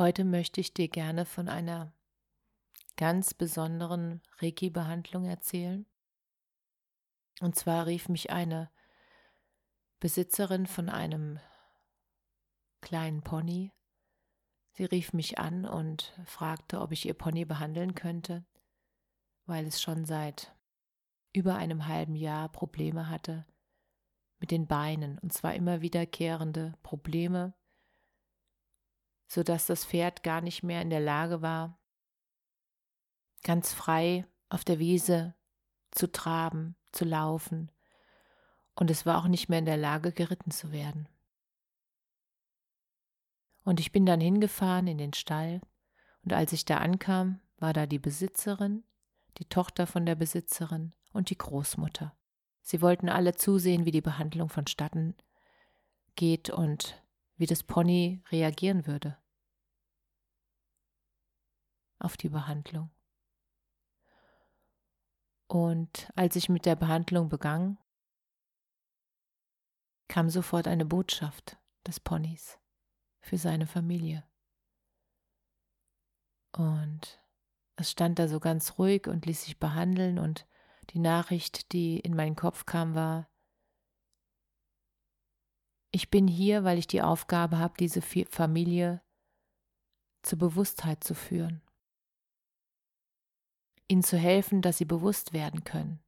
Heute möchte ich dir gerne von einer ganz besonderen Reiki-Behandlung erzählen. Und zwar rief mich eine Besitzerin von einem kleinen Pony. Sie rief mich an und fragte, ob ich ihr Pony behandeln könnte, weil es schon seit über einem halben Jahr Probleme hatte mit den Beinen, und zwar immer wiederkehrende Probleme, sodass das Pferd gar nicht mehr in der Lage war, ganz frei auf der Wiese zu traben, zu laufen, und es war auch nicht mehr in der Lage, geritten zu werden. Und ich bin dann hingefahren in den Stall, und als ich da ankam, war da die Besitzerin, die Tochter von der Besitzerin und die Großmutter. Sie wollten alle zusehen, wie die Behandlung vonstatten geht und wie das Pony reagieren würde auf die Behandlung. Und als ich mit der Behandlung begann, kam sofort eine Botschaft des Ponys für seine Familie. Und es stand da so ganz ruhig und ließ sich behandeln und die Nachricht, die in meinen Kopf kam, war, ich bin hier, weil ich die Aufgabe habe, diese Familie zur Bewusstheit zu führen, ihnen zu helfen, dass sie bewusst werden können,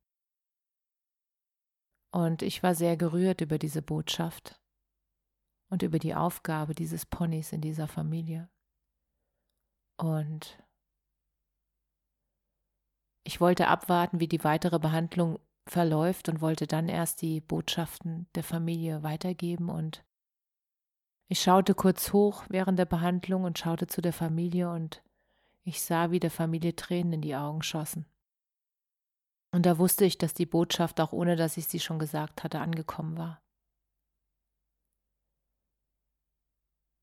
und ich war sehr gerührt über diese Botschaft und über die Aufgabe dieses Ponys in dieser Familie. Und ich wollte abwarten, wie die weitere Behandlung verläuft und wollte dann erst die Botschaften der Familie weitergeben. Und ich schaute kurz hoch während der Behandlung und schaute zu der Familie und ich sah, wie der Familie Tränen in die Augen schossen. Und da wusste ich, dass die Botschaft, auch ohne dass ich sie schon gesagt hatte, angekommen war.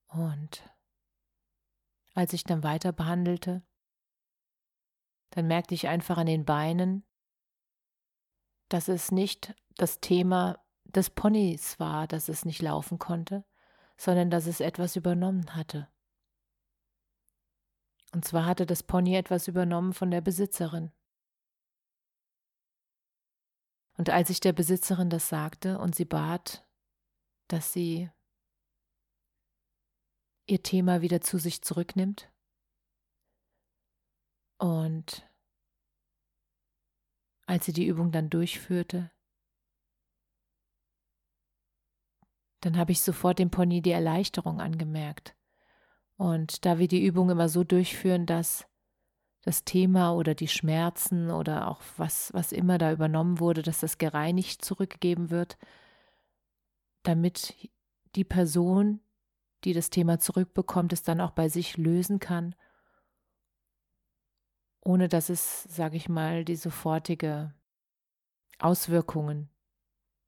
Und als ich dann weiter behandelte, dann merkte ich einfach an den Beinen, dass es nicht das Thema des Ponys war, dass es nicht laufen konnte, sondern dass es etwas übernommen hatte. Und zwar hatte das Pony etwas übernommen von der Besitzerin. Und als ich der Besitzerin das sagte und sie bat, dass sie ihr Thema wieder zu sich zurücknimmt und als sie die Übung dann durchführte, dann habe ich sofort dem Pony die Erleichterung angemerkt. Und da wir die Übung immer so durchführen, dass das Thema oder die Schmerzen oder auch was, was immer da übernommen wurde, dass das gereinigt zurückgegeben wird, damit die Person, die das Thema zurückbekommt, es dann auch bei sich lösen kann, ohne dass es, sage ich mal, die sofortige Auswirkungen,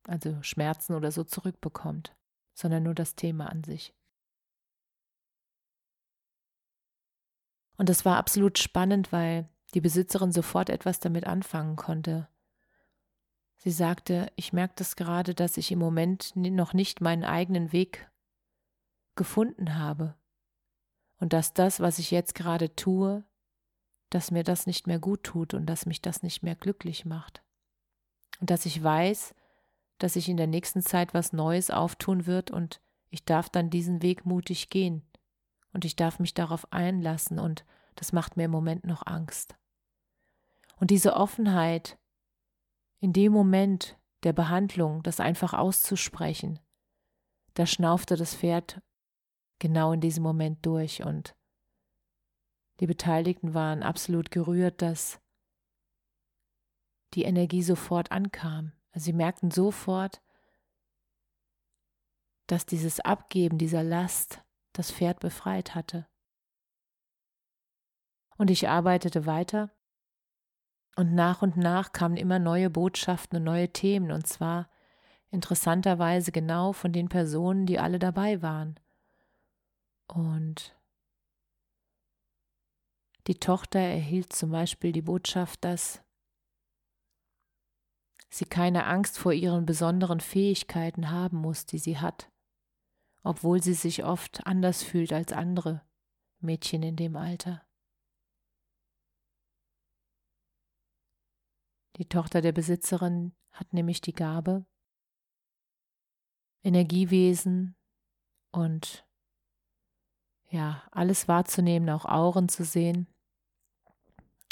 also Schmerzen oder so zurückbekommt, sondern nur das Thema an sich. Und das war absolut spannend, weil die Besitzerin sofort etwas damit anfangen konnte. Sie sagte, ich merke das gerade, dass ich im Moment noch nicht meinen eigenen Weg gefunden habe und dass das, was ich jetzt gerade tue, dass mir das nicht mehr gut tut und dass mich das nicht mehr glücklich macht. Und dass ich weiß, dass sich in der nächsten Zeit was Neues auftun wird und ich darf dann diesen Weg mutig gehen und ich darf mich darauf einlassen und das macht mir im Moment noch Angst. Und diese Offenheit, in dem Moment der Behandlung, das einfach auszusprechen, da schnaufte das Pferd genau in diesem Moment durch und Die Beteiligten waren absolut gerührt, dass die Energie sofort ankam. Also sie merkten sofort, dass dieses Abgeben dieser Last das Pferd befreit hatte. Und ich arbeitete weiter und nach und nach kamen immer neue Botschaften und neue Themen, und zwar interessanterweise genau von den Personen, die alle dabei waren. Und die Tochter erhielt zum Beispiel die Botschaft, dass sie keine Angst vor ihren besonderen Fähigkeiten haben muss, die sie hat, obwohl sie sich oft anders fühlt als andere Mädchen in dem Alter. Die Tochter der Besitzerin hat nämlich die Gabe, Energiewesen und ja, alles wahrzunehmen, auch Auren zu sehen,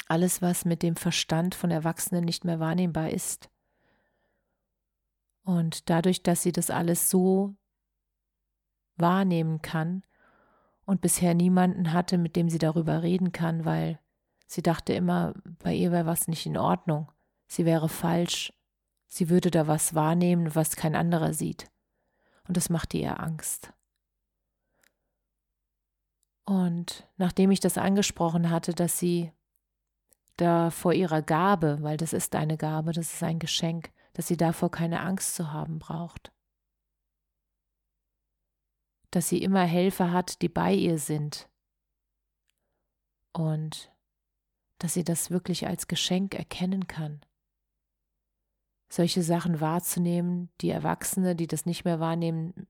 alles, was mit dem Verstand von Erwachsenen nicht mehr wahrnehmbar ist. Und dadurch, dass sie das alles so wahrnehmen kann und bisher niemanden hatte, mit dem sie darüber reden kann, weil sie dachte immer, bei ihr wäre was nicht in Ordnung, sie wäre falsch, sie würde da was wahrnehmen, was kein anderer sieht. Und das machte ihr Angst. Und nachdem ich das angesprochen hatte, dass sie da vor ihrer Gabe, weil das ist eine Gabe, das ist ein Geschenk, dass sie davor keine Angst zu haben braucht. Dass sie immer Helfer hat, die bei ihr sind. Und dass sie das wirklich als Geschenk erkennen kann. Solche Sachen wahrzunehmen, die Erwachsene, die das nicht mehr wahrnehmen,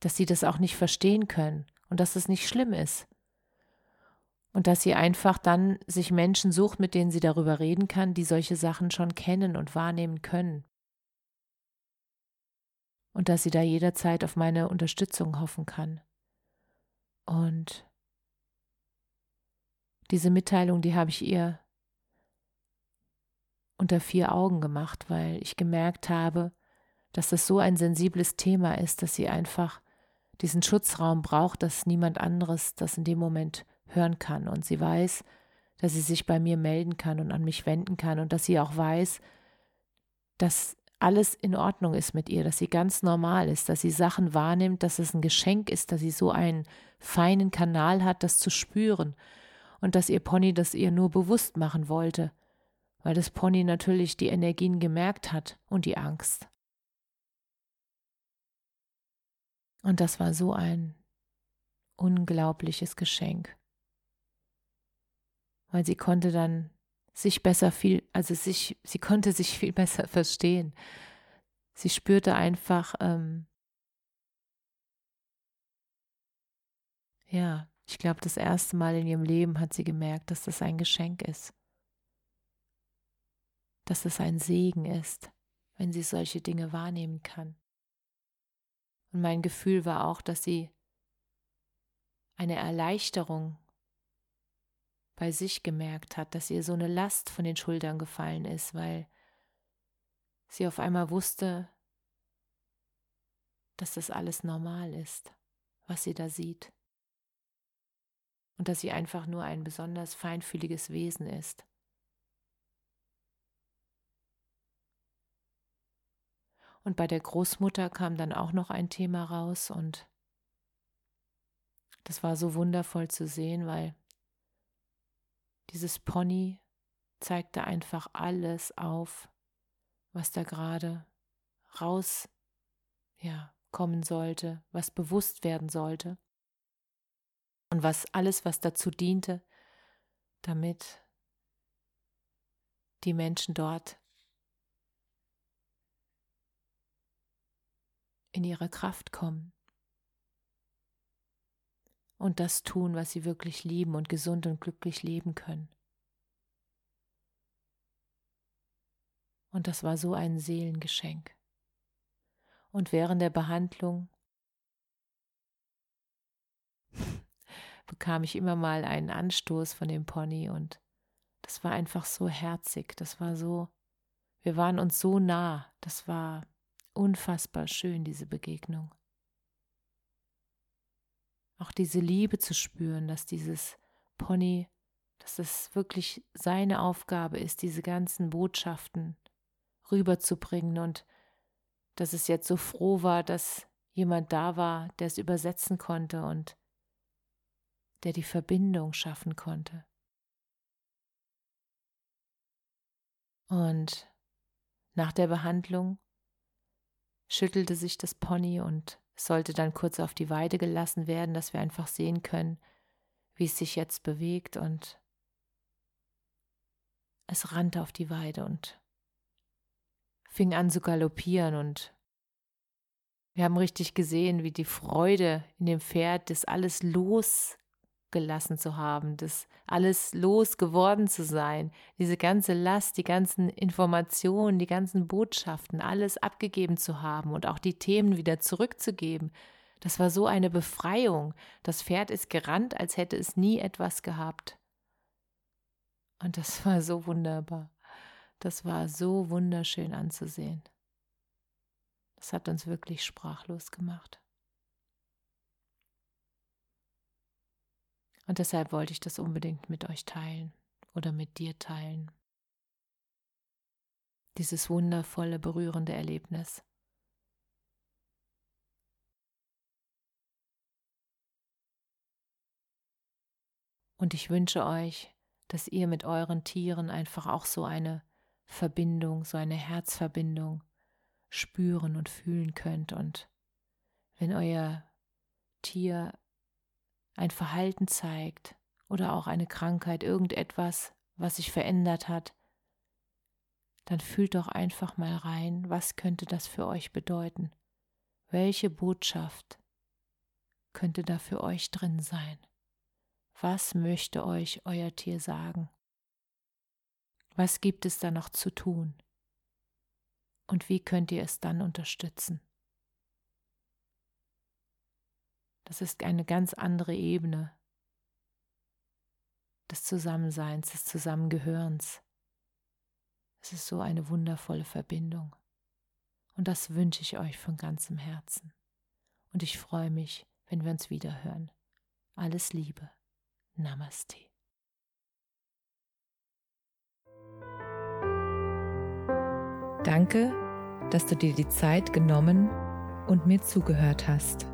dass sie das auch nicht verstehen können und dass es nicht schlimm ist. Und dass sie einfach dann sich Menschen sucht, mit denen sie darüber reden kann, die solche Sachen schon kennen und wahrnehmen können. Und dass sie da jederzeit auf meine Unterstützung hoffen kann. Und diese Mitteilung, die habe ich ihr unter vier Augen gemacht, weil ich gemerkt habe, dass das so ein sensibles Thema ist, dass sie einfach diesen Schutzraum braucht, dass niemand anderes das in dem Moment hören kann. Und sie weiß, dass sie sich bei mir melden kann und an mich wenden kann und dass sie auch weiß, dass alles in Ordnung ist mit ihr, dass sie ganz normal ist, dass sie Sachen wahrnimmt, dass es ein Geschenk ist, dass sie so einen feinen Kanal hat, das zu spüren und dass ihr Pony das ihr nur bewusst machen wollte, weil das Pony natürlich die Energien gemerkt hat und die Angst. Und das war so ein unglaubliches Geschenk. Weil sie konnte dann sich besser viel, also sich, sie konnte sich viel besser verstehen. Sie spürte einfach, ähm, ja, ich glaube, das erste Mal in ihrem Leben hat sie gemerkt, dass das ein Geschenk ist. Dass es ein Segen ist, wenn sie solche Dinge wahrnehmen kann. Und mein Gefühl war auch, dass sie eine Erleichterung bei sich gemerkt hat, dass ihr so eine Last von den Schultern gefallen ist, weil sie auf einmal wusste, dass das alles normal ist, was sie da sieht. Und dass sie einfach nur ein besonders feinfühliges Wesen ist. Und bei der Großmutter kam dann auch noch ein Thema raus und das war so wundervoll zu sehen, weil dieses Pony zeigte einfach alles auf, was da gerade raus ja, kommen sollte, was bewusst werden sollte. Und was alles, was dazu diente, damit die Menschen dort in ihre Kraft kommen und das tun, was sie wirklich lieben und gesund und glücklich leben können. Und das war so ein Seelengeschenk. Und während der Behandlung bekam ich immer mal einen Anstoß von dem Pony und das war einfach so herzig, das war so, wir waren uns so nah, das war unfassbar schön, diese Begegnung. Auch diese Liebe zu spüren, dass dieses Pony, dass es wirklich seine Aufgabe ist, diese ganzen Botschaften rüberzubringen und dass es jetzt so froh war, dass jemand da war, der es übersetzen konnte und der die Verbindung schaffen konnte. Und nach der Behandlung schüttelte sich das Pony und sollte dann kurz auf die Weide gelassen werden, dass wir einfach sehen können, wie es sich jetzt bewegt und es rannte auf die Weide und fing an zu galoppieren und wir haben richtig gesehen, wie die Freude in dem Pferd, das alles losgelassen zu haben, das alles losgeworden zu sein, diese ganze Last, die ganzen Informationen, die ganzen Botschaften, alles abgegeben zu haben und auch die Themen wieder zurückzugeben. Das war so eine Befreiung. Das Pferd ist gerannt, als hätte es nie etwas gehabt. Und das war so wunderbar. Das war so wunderschön anzusehen. Das hat uns wirklich sprachlos gemacht. Und deshalb wollte ich das unbedingt mit euch teilen oder mit dir teilen. Dieses wundervolle, berührende Erlebnis. Und ich wünsche euch, dass ihr mit euren Tieren einfach auch so eine Verbindung, so eine Herzverbindung spüren und fühlen könnt. Und wenn euer Tier ein Verhalten zeigt oder auch eine Krankheit, irgendetwas, was sich verändert hat, dann fühlt doch einfach mal rein, was könnte das für euch bedeuten? Welche Botschaft könnte da für euch drin sein? Was möchte euch euer Tier sagen? Was gibt es da noch zu tun? Und wie könnt ihr es dann unterstützen? Das ist eine ganz andere Ebene des Zusammenseins, des Zusammengehörens. Es ist so eine wundervolle Verbindung. Und das wünsche ich euch von ganzem Herzen. Und ich freue mich, wenn wir uns wieder hören. Alles Liebe. Namaste. Danke, dass du dir die Zeit genommen und mir zugehört hast.